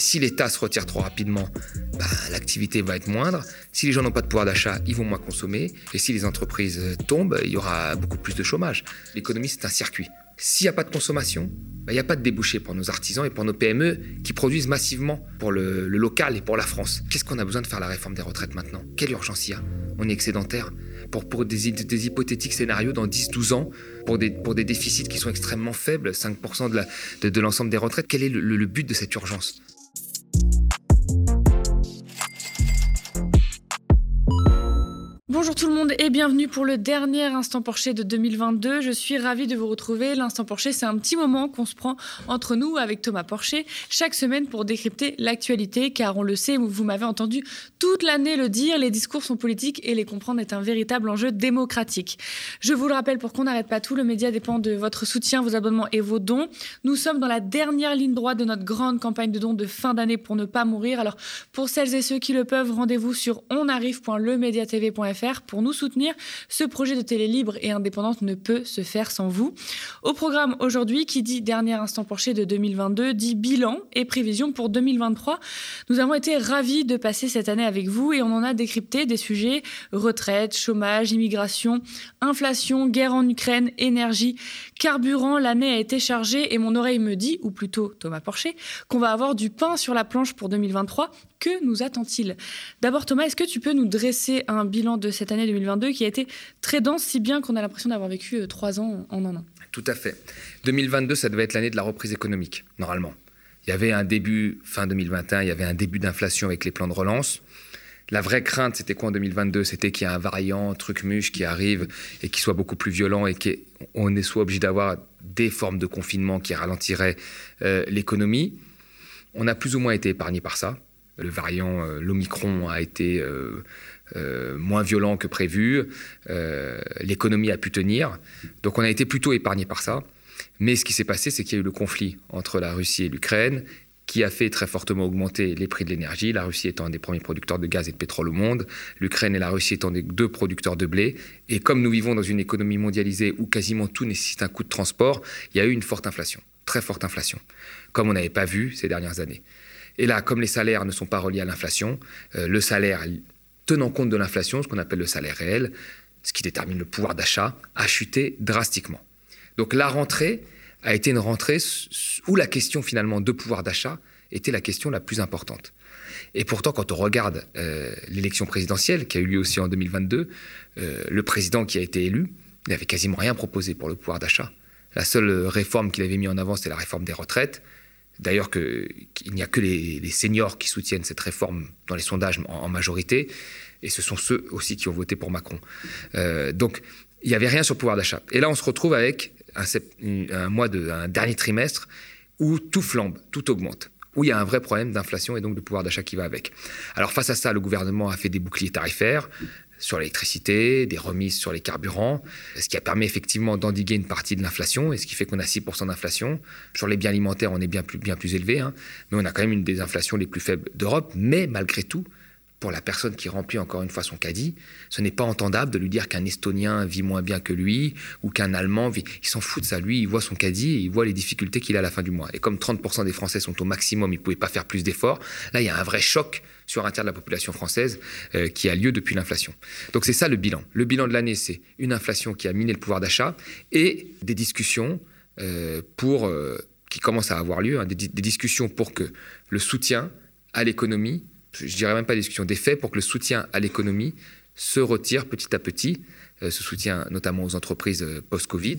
Si l'État se retire trop rapidement, bah, l'activité va être moindre. Si les gens n'ont pas de pouvoir d'achat, ils vont moins consommer. Et si les entreprises tombent, il y aura beaucoup plus de chômage. L'économie, c'est un circuit. S'il n'y a pas de consommation, bah, il n'y a pas de débouché pour nos artisans et pour nos PME qui produisent massivement pour le, local et pour la France. Qu'est-ce qu'on a besoin de faire la réforme des retraites maintenant? Quelle urgence il y a? On est excédentaire pour, pour des, hypothétiques scénarios dans 10-12 ans, pour des, pour des déficits qui sont extrêmement faibles, 5% de l'ensemble de, des retraites. Quel est le but de cette urgence? Bonjour tout le monde et bienvenue pour le dernier Instant Porcher de 2022. Je suis ravie de vous retrouver. L'Instant Porcher, c'est un petit moment qu'on se prend entre nous avec Thomas Porcher chaque semaine pour décrypter l'actualité car on le sait, vous m'avez entendu toute l'année le dire, les discours sont politiques et les comprendre est un véritable enjeu démocratique. Je vous le rappelle pour qu'on n'arrête pas tout, le média dépend de votre soutien, vos abonnements et vos dons. Nous sommes dans la dernière ligne droite de notre grande campagne de dons de fin d'année pour ne pas mourir. Alors pour celles et ceux qui le peuvent, rendez-vous sur onarrive.lemediatv.fr pour nous soutenir. Ce projet de télé libre et indépendante ne peut se faire sans vous. Au programme aujourd'hui, qui dit dernier instant porché de 2022, dit bilan et prévision pour 2023. Nous avons été ravis de passer cette année avec vous et on en a décrypté des sujets retraite, chômage, immigration, inflation, guerre en Ukraine, énergie, carburant. L'année a été chargée et mon oreille me dit, ou plutôt Thomas Porcher, qu'on va avoir du pain sur la planche pour 2023. Que nous attend-il? D'abord Thomas, est-ce que tu peux nous dresser un bilan de cette année 2022 qui a été très dense, si bien qu'on a l'impression d'avoir vécu euh, trois ans en un an. Tout à fait. 2022, ça devait être l'année de la reprise économique, normalement. Il y avait un début, fin 2021, il y avait un début d'inflation avec les plans de relance. La vraie crainte, c'était quoi en 2022 C'était qu'il y ait un variant, truc muche qui arrive et qui soit beaucoup plus violent et qu'on soit obligé d'avoir des formes de confinement qui ralentiraient euh, l'économie. On a plus ou moins été épargné par ça. Le variant, euh, l'Omicron a été moins violent que prévu. Euh, l'économie a pu tenir. Donc on a été plutôt épargné par ça. Mais ce qui s'est passé, c'est qu'il y a eu le conflit entre la Russie et l'Ukraine qui a fait très fortement augmenter les prix de l'énergie, la Russie étant un des premiers producteurs de gaz et de pétrole au monde, l'Ukraine et la Russie étant des deux producteurs de blé. Et comme nous vivons dans une économie mondialisée où quasiment tout nécessite un coût de transport, il y a eu une forte inflation, très forte inflation, comme on n'avait pas vu ces dernières années. Et là, comme les salaires ne sont pas reliés à l'inflation, euh, le salaire tenant compte de l'inflation, ce qu'on appelle le salaire réel, ce qui détermine le pouvoir d'achat, a chuté drastiquement. Donc la rentrée a été une rentrée où la question finalement de pouvoir d'achat était la question la plus importante. Et pourtant, quand on regarde euh, l'élection présidentielle qui a eu lieu aussi en 2022, euh, le président qui a été élu n'avait quasiment rien proposé pour le pouvoir d'achat. La seule réforme qu'il avait mis en avant, c'était la réforme des retraites. D'ailleurs, qu'il n'y a que les, seniors qui soutiennent cette réforme dans les sondages en, majorité, et ce sont ceux aussi qui ont voté pour Macron. Euh, donc, il n'y avait rien sur le pouvoir d'achat. Et là, on se retrouve avec un, mois de, un dernier trimestre où tout flambe, tout augmente, où il y a un vrai problème d'inflation et donc de pouvoir d'achat qui va avec. Alors, face à ça, le gouvernement a fait des boucliers tarifaires, sur l'électricité, des remises sur les carburants, ce qui a permis effectivement d'endiguer une partie de l'inflation, et ce qui fait qu'on a 6% d'inflation. Sur les biens alimentaires, on est bien plus, bien plus élevé, hein. mais on a quand même une des inflations les plus faibles d'Europe, mais malgré tout, pour la personne qui remplit encore une fois son caddie, ce n'est pas entendable de lui dire qu'un Estonien vit moins bien que lui ou qu'un Allemand vit. Il s'en fout de ça. Lui, il voit son caddie et il voit les difficultés qu'il a à la fin du mois. Et comme 30% des Français sont au maximum, ils ne pouvaient pas faire plus d'efforts. Là, il y a un vrai choc sur un tiers de la population française euh, qui a lieu depuis l'inflation. Donc c'est ça le bilan. Le bilan de l'année, c'est une inflation qui a miné le pouvoir d'achat et des discussions euh, pour, euh, qui commencent à avoir lieu, hein, des, des discussions pour que le soutien à l'économie je dirais même pas discussion, des faits pour que le soutien à l'économie se retire petit à petit, euh, ce soutien notamment aux entreprises euh, post-Covid.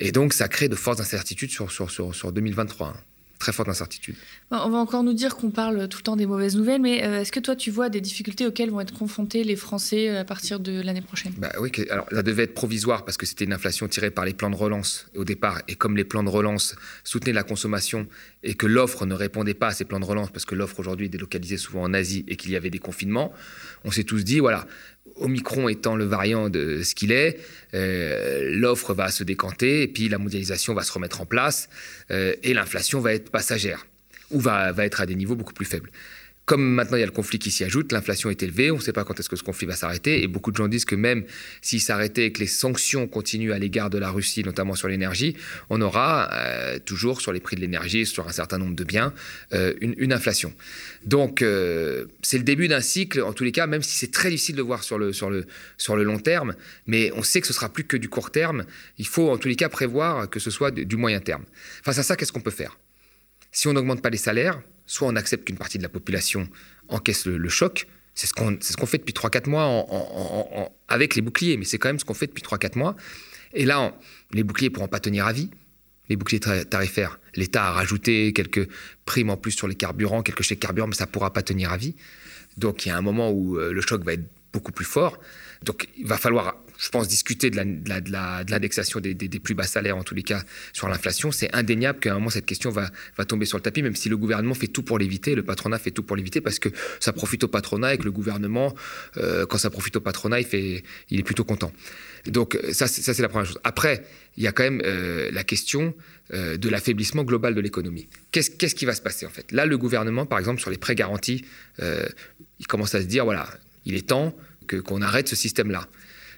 Et donc, ça crée de fortes incertitudes sur, sur, sur, sur 2023 très forte incertitude. On va encore nous dire qu'on parle tout le temps des mauvaises nouvelles, mais euh, est-ce que toi, tu vois des difficultés auxquelles vont être confrontés les Français euh, à partir de l'année prochaine? Bah Oui, alors ça devait être provisoire parce que c'était une inflation tirée par les plans de relance au départ. Et comme les plans de relance soutenaient la consommation et que l'offre ne répondait pas à ces plans de relance parce que l'offre aujourd'hui est délocalisée souvent en Asie et qu'il y avait des confinements, on s'est tous dit, voilà, Omicron étant le variant de ce qu'il est, euh, l'offre va se décanter et puis la mondialisation va se remettre en place euh, et l'inflation va être passagère ou va, va être à des niveaux beaucoup plus faibles. Comme maintenant il y a le conflit qui s'y ajoute, l'inflation est élevée, on ne sait pas quand est-ce que ce conflit va s'arrêter, et beaucoup de gens disent que même s'il s'arrêtait et que les sanctions continuent à l'égard de la Russie, notamment sur l'énergie, on aura euh, toujours sur les prix de l'énergie, sur un certain nombre de biens, euh, une, inflation. Donc euh, c'est le début d'un cycle, en tous les cas, même si c'est très difficile de voir sur le, sur, le, sur le long terme, mais on sait que ce sera plus que du court terme, il faut en tous les cas prévoir que ce soit du moyen terme. Face à ça, qu'est-ce qu'on peut faire? Si on n'augmente pas les salaires, soit on accepte qu'une partie de la population encaisse le, choc, c'est ce qu'on fait depuis 3-4 mois avec les boucliers, mais c'est quand même ce qu'on fait depuis 3-4 mois. Et là, les boucliers ne pourront pas tenir à vie. Les boucliers tarifaires, l'État a rajouté quelques primes en plus sur les carburants, quelques chèques carburants, mais ça ne pourra pas tenir à vie. Donc il y a un moment où euh, le choc va être beaucoup plus fort. Donc il va falloir je pense, discuter de l'indexation des, plus bas salaires, en tous les cas, sur l'inflation. C'est indéniable qu'à un moment, cette question va, tomber sur le tapis, même si le gouvernement fait tout pour l'éviter, le patronat fait tout pour l'éviter, parce que ça profite au patronat et que le gouvernement, euh, quand ça profite au patronat, il, est plutôt content. Donc ça, c'est la première chose. Après, il y a quand même euh, la question euh, de l'affaiblissement global de l'économie. Qu'est-ce qui va se passer en fait? Là, le gouvernement, par exemple, sur les prêts garantis, il commence à se dire, voilà, il est temps qu'on arrête ce système-là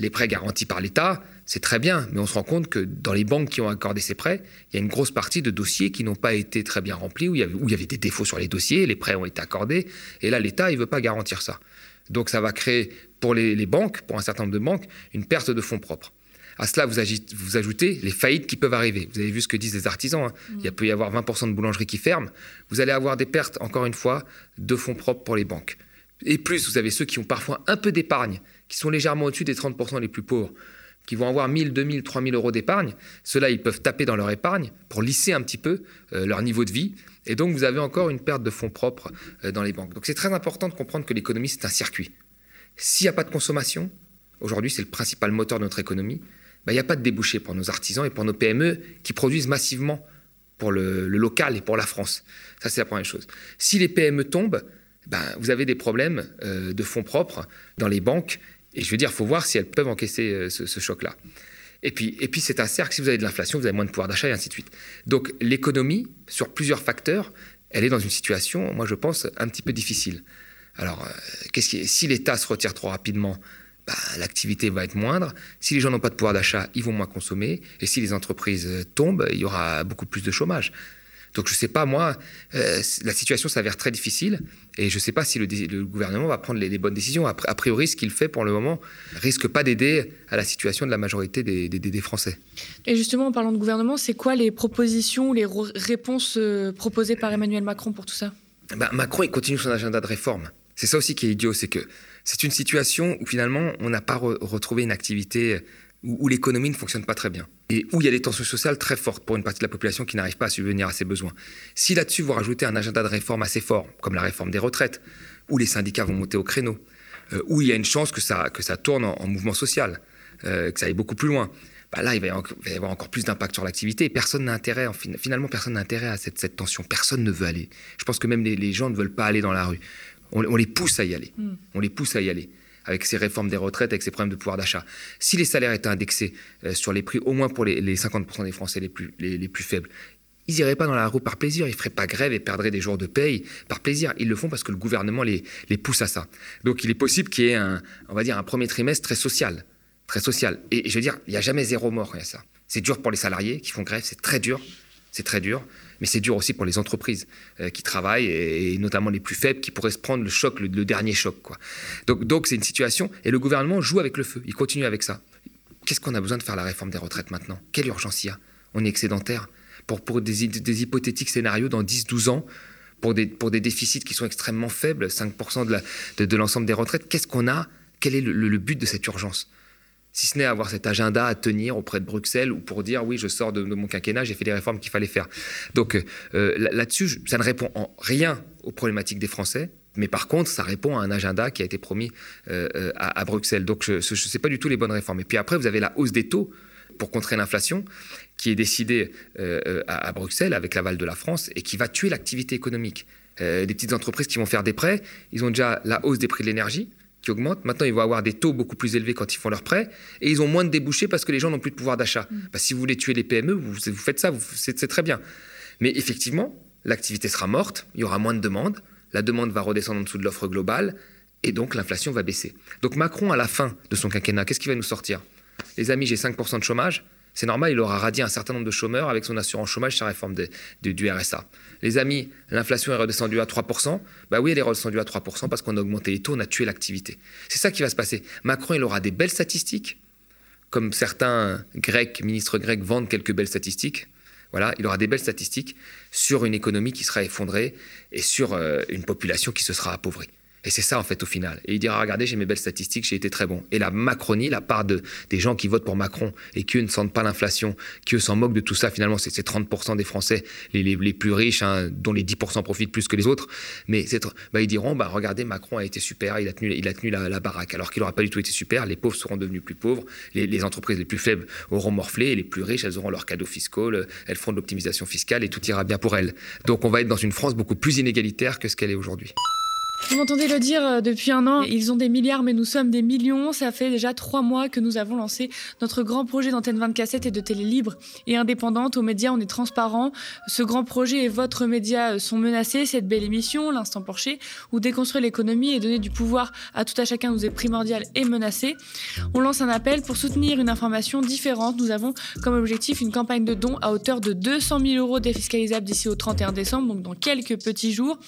les prêts garantis par l'État, c'est très bien, mais on se rend compte que dans les banques qui ont accordé ces prêts, il y a une grosse partie de dossiers qui n'ont pas été très bien remplis, où il, y avait, des défauts sur les dossiers, les prêts ont été accordés, et là l'État, il ne veut pas garantir ça. Donc ça va créer pour les, banques, pour un certain nombre de banques, une perte de fonds propres. À cela, vous, vous, ajoutez les faillites qui peuvent arriver. Vous avez vu ce que disent les artisans. Hein. Mm. Il peut y avoir 20% de boulangeries qui ferment. Vous allez avoir des pertes, encore une fois, de fonds propres pour les banques. Et plus, vous avez ceux qui ont parfois un peu d'épargne qui sont légèrement au-dessus des 30% les plus pauvres, qui vont avoir 1000, 2000, 3000 euros d'épargne, ceux-là, ils peuvent taper dans leur épargne pour lisser un petit peu euh, leur niveau de vie. Et donc, vous avez encore une perte de fonds propres euh, dans les banques. Donc, c'est très important de comprendre que l'économie, c'est un circuit. S'il n'y a pas de consommation, aujourd'hui, c'est le principal moteur de notre économie, bah, il n'y a pas de débouché pour nos artisans et pour nos PME qui produisent massivement pour le, local et pour la France. Ça, c'est la première chose. Si les PME tombent, ben, vous avez des problèmes euh, de fonds propres dans les banques et je veux dire, il faut voir si elles peuvent encaisser euh, ce, choc-là. Et puis, et puis c'est un cercle, si vous avez de l'inflation, vous avez moins de pouvoir d'achat et ainsi de suite. Donc l'économie, sur plusieurs facteurs, elle est dans une situation, moi je pense, un petit peu difficile. Alors, euh, si l'État se retire trop rapidement, bah, l'activité va être moindre. Si les gens n'ont pas de pouvoir d'achat, ils vont moins consommer. Et si les entreprises tombent, il y aura beaucoup plus de chômage. Donc je ne sais pas, moi, euh, la situation s'avère très difficile et je ne sais pas si le, gouvernement va prendre les, bonnes décisions. A, priori, ce qu'il fait pour le moment risque pas d'aider à la situation de la majorité des, Français. Et justement, en parlant de gouvernement, c'est quoi les propositions, les réponses euh, proposées par Emmanuel Macron pour tout ça? Bah, Macron, il continue son agenda de réforme. C'est ça aussi qui est idiot, c'est que c'est une situation où finalement, on n'a pas retrouvé une activité où, l'économie ne fonctionne pas très bien et où il y a des tensions sociales très fortes pour une partie de la population qui n'arrive pas à subvenir à ses besoins. Si là-dessus vous rajoutez un agenda de réforme assez fort, comme la réforme des retraites, où les syndicats vont monter au créneau, euh, où il y a une chance que ça, que ça tourne en, mouvement social, euh, que ça aille beaucoup plus loin, bah là, il va, y avoir encore plus d'impact sur l'activité personne n'a intérêt, finalement, personne n'a intérêt à cette, cette, tension. Personne ne veut aller. Je pense que même les, gens ne veulent pas aller dans la rue. On, les pousse à y aller. On les pousse à y aller avec ces réformes des retraites, avec ces problèmes de pouvoir d'achat. Si les salaires étaient indexés euh, sur les prix, au moins pour les, 50% des Français les plus, les, plus faibles, ils n'iraient pas dans la rue par plaisir, ils feraient pas grève et perdraient des jours de paye par plaisir. Ils le font parce que le gouvernement les, les pousse à ça. Donc il est possible qu'il y ait un, on va dire, un premier trimestre très social. Très social. Et, je veux dire, il n'y a jamais zéro mort à ça. C'est dur pour les salariés qui font grève, c'est très dur. C'est très dur mais c'est dur aussi pour les entreprises euh, qui travaillent, et, notamment les plus faibles, qui pourraient se prendre le choc, le, dernier choc. Donc, c'est une situation, et le gouvernement joue avec le feu, il continue avec ça. Qu'est-ce qu'on a besoin de faire la réforme des retraites maintenant? Quelle urgence il y a? On est excédentaire. Pour, des, hypothétiques scénarios dans 10-12 ans, pour des, déficits qui sont extrêmement faibles, 5% de l'ensemble de, des retraites, qu'est-ce qu'on a? Quel est le but de cette urgence? Si ce n'est avoir cet agenda à tenir auprès de Bruxelles ou pour dire oui, je sors de, mon quinquennat, j'ai fait les réformes qu'il fallait faire. Donc euh, là-dessus, ça ne répond en rien aux problématiques des Français. Mais par contre, ça répond à un agenda qui a été promis euh, euh, à, Bruxelles. Donc, je ne sais pas du tout les bonnes réformes. Et puis après, vous avez la hausse des taux pour contrer l'inflation, qui est décidée à, à, Bruxelles avec l'aval de la France et qui va tuer l'activité économique. des petites entreprises qui vont faire des prêts, ils ont déjà la hausse des prix de l'énergie, qui augmentent. Maintenant, ils vont avoir des taux beaucoup plus élevés quand ils font leurs prêts et ils ont moins de débouchés parce que les gens n'ont plus de pouvoir d'achat. Mm. Bah, si vous voulez tuer les PME, vous, faites ça, c'est très bien. Mais effectivement, l'activité sera morte, il y aura moins de demandes, la demande va redescendre en dessous de l'offre globale, et donc l'inflation va baisser. Donc Macron, à la fin de son quinquennat, qu'est-ce qu'il va nous sortir? Les amis, j'ai 5% de chômage, c'est normal, il aura radié un certain nombre de chômeurs avec son assurance chômage, sa réforme du RSA. Les amis, l'inflation est redescendue à 3%. Bah oui, elle est redescendue à 3% parce qu'on a augmenté les taux, on a tué l'activité. C'est ça qui va se passer. Macron, il aura des belles statistiques, comme certains Grecs, ministres grecs vendent quelques belles statistiques. Voilà, il aura des belles statistiques sur une économie qui sera effondrée et sur euh, une population qui se sera appauvrie. Et c'est ça, en fait, au final. Et il dira, regardez, j'ai mes belles statistiques, j'ai été très bon. Et la Macronie, la part de, des gens qui votent pour Macron et qui, eux, ne sentent pas l'inflation, qui, eux, s'en moquent de tout ça, finalement, c'est 30% des Français les, plus riches, hein, dont les 10% profitent plus que les autres. Mais bah, ils diront, bah, regardez, Macron a été super, il a tenu, il a tenu la, baraque. Alors qu'il n'aura pas du tout été super, les pauvres seront devenus plus pauvres, les, les, entreprises les plus faibles auront morflé, et les plus riches, elles auront leurs cadeaux fiscaux, elles feront de l'optimisation fiscale et tout ira bien pour elles. Donc on va être dans une France beaucoup plus inégalitaire que ce qu'elle est aujourd'hui. Vous m'entendez le dire euh, depuis un an, ils ont des milliards mais nous sommes des millions. Ça fait déjà trois mois que nous avons lancé notre grand projet d'antenne 20 cassettes et de télé libre et indépendante. Aux médias, on est transparent. Ce grand projet et votre média euh, sont menacés. Cette belle émission, l'instant Porcher, où déconstruire l'économie et donner du pouvoir à tout à chacun nous est primordial et menacé. On lance un appel pour soutenir une information différente. Nous avons comme objectif une campagne de dons à hauteur de 200 000 euros défiscalisables d'ici au 31 décembre, donc dans quelques petits jours.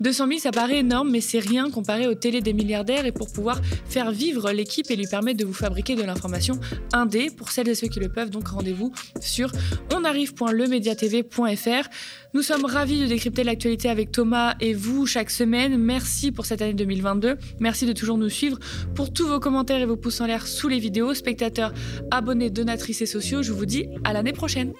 200 000, ça paraît énorme, mais c'est rien comparé aux télé des milliardaires et pour pouvoir faire vivre l'équipe et lui permettre de vous fabriquer de l'information indé pour celles et ceux qui le peuvent. Donc rendez-vous sur onarrive.lemediatv.fr. Nous sommes ravis de décrypter l'actualité avec Thomas et vous chaque semaine. Merci pour cette année 2022. Merci de toujours nous suivre. Pour tous vos commentaires et vos pouces en l'air sous les vidéos, spectateurs, abonnés, donatrices et sociaux, je vous dis à l'année prochaine.